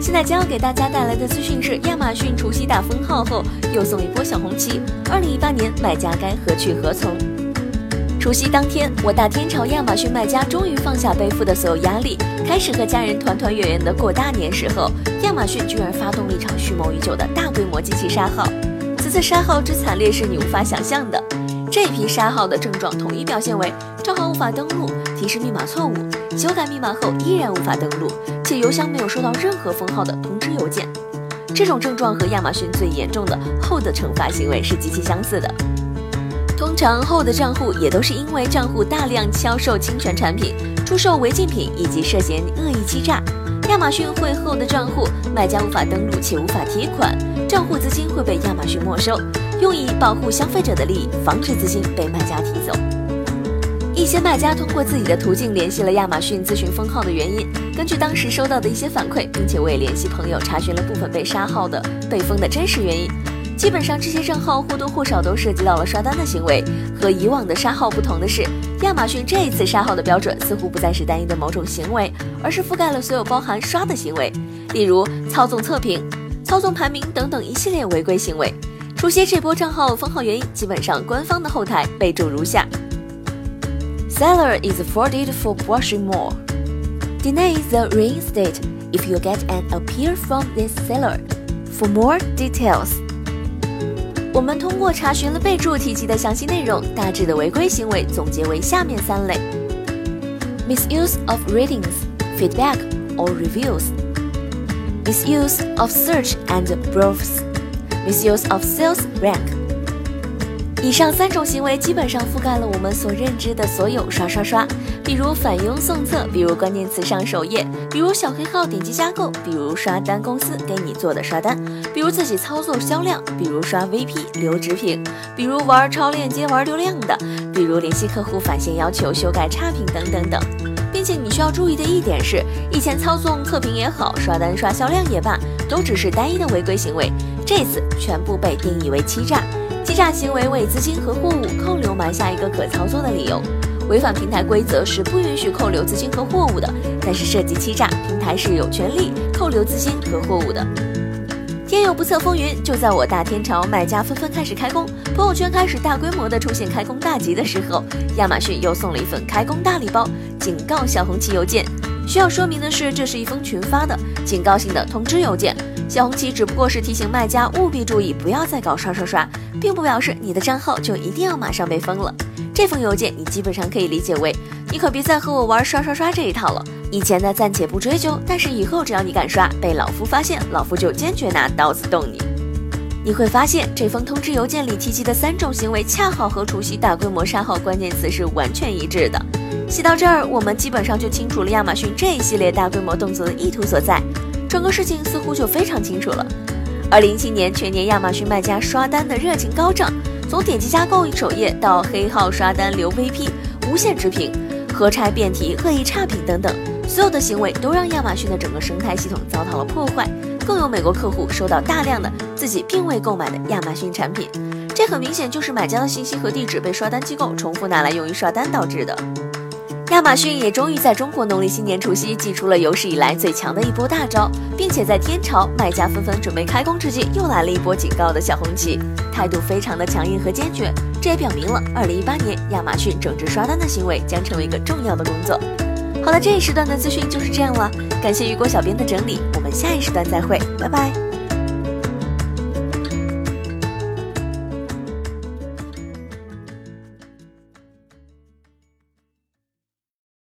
现在将要给大家带来的资讯是：亚马逊除夕大封号后，又送一波小红旗。二零一八年卖家该何去何从？除夕当天，我大天朝亚马逊卖家终于放下背负的所有压力，开始和家人团团圆圆的过大年时候，亚马逊居然发动了一场蓄谋已久的大规模机器杀号。此次杀号之惨烈是你无法想象的。这批杀号的症状统一表现为无法登录、提示密码错误、修改密码后依然无法登录，且邮箱没有收到任何封号的通知邮件。这种症状和亚马逊最严重的后的惩罚行为是极其相似的。通常后的账户也都是因为账户大量销售侵权产品、出售违禁品以及涉嫌恶意欺诈，亚马逊会后的账户，卖家无法登录且无法提款，账户资金会被亚马逊没收。用以保护消费者的利益，防止资金被卖家提走。一些卖家通过自己的途径联系了亚马逊咨询封号的原因。根据当时收到的一些反馈，并且我也联系朋友查询了部分被杀号的被封的真实原因。基本上这些账号或多或少都涉及到了刷单的行为。和以往的杀号不同的是，亚马逊这一次杀号的标准似乎不再是单一的某种行为，而是覆盖了所有包含刷的行为，例如操纵测评、操纵排名等等一系列违规行为。除夕这波账号封号原因，基本上官方的后台备注如下 ：Seller is frauded for brushing more. Deny the reinstate if you get an appeal from this seller. For more details，我们通过查询了备注提及的详细内容，大致的违规行为总结为下面三类：misuse of ratings, feedback or reviews, misuse of search and browse. Misuse of sales rank。 以上三种行为基本上覆盖了我们所认知的所有刷刷刷，比如返佣送测，比如关键词上首页，比如小黑号点击加购，比如刷单公司给你做的刷单，比如自己操作销量，比如刷 VP 留直评，比如玩超链接玩流量的，比如联系客户返现要求修改差评等等等。并且你需要注意的一点是，以前操纵测评也好，刷单刷销量也罢，都只是单一的违规行为。这次全部被定义为欺诈，欺诈行为为资金和货物扣留埋下一个可操作的理由。违反平台规则是不允许扣留资金和货物的，但是涉及欺诈，平台是有权利扣留资金和货物的。天有不测风云，就在我大天朝卖家纷纷开始开工，朋友圈开始大规模的出现开工大吉的时候，亚马逊又送了一份开工大礼包——警告小红旗邮件。需要说明的是，这是一封群发的警告性的通知邮件。小红旗只不过是提醒卖家务必注意，不要再搞刷刷刷，并不表示你的账号就一定要马上被封了。这封邮件你基本上可以理解为，你可别再和我玩刷刷刷这一套了。以前的暂且不追究，但是以后只要你敢刷，被老夫发现，老夫就坚决拿刀子动你。你会发现，这封通知邮件里提及的三种行为，恰好和除夕大规模杀号关键词是完全一致的。写到这儿，我们基本上就清楚了亚马逊这一系列大规模动作的意图所在。整个事情似乎就非常清楚了。二零一七年全年亚马逊卖家刷单的热情高涨，从点击加购首页到黑号刷单留 VP、无限直评、合拆辩题、恶意差评等等，所有的行为都让亚马逊的整个生态系统遭到了破坏。更有美国客户收到大量的自己并未购买的亚马逊产品，这很明显就是买家的信息和地址被刷单机构重复拿来用于刷单导致的。亚马逊也终于在中国农历新年除夕祭出了有史以来最强的一波大招，并且在天朝卖家纷纷准备开工之际，又来了一波警告的小红旗，态度非常的强硬和坚决。这也表明了，二零一八年亚马逊整治刷单的行为将成为一个重要的工作。好了，这一时段的资讯就是这样了，感谢雨果小编的整理，我们下一时段再会，拜拜。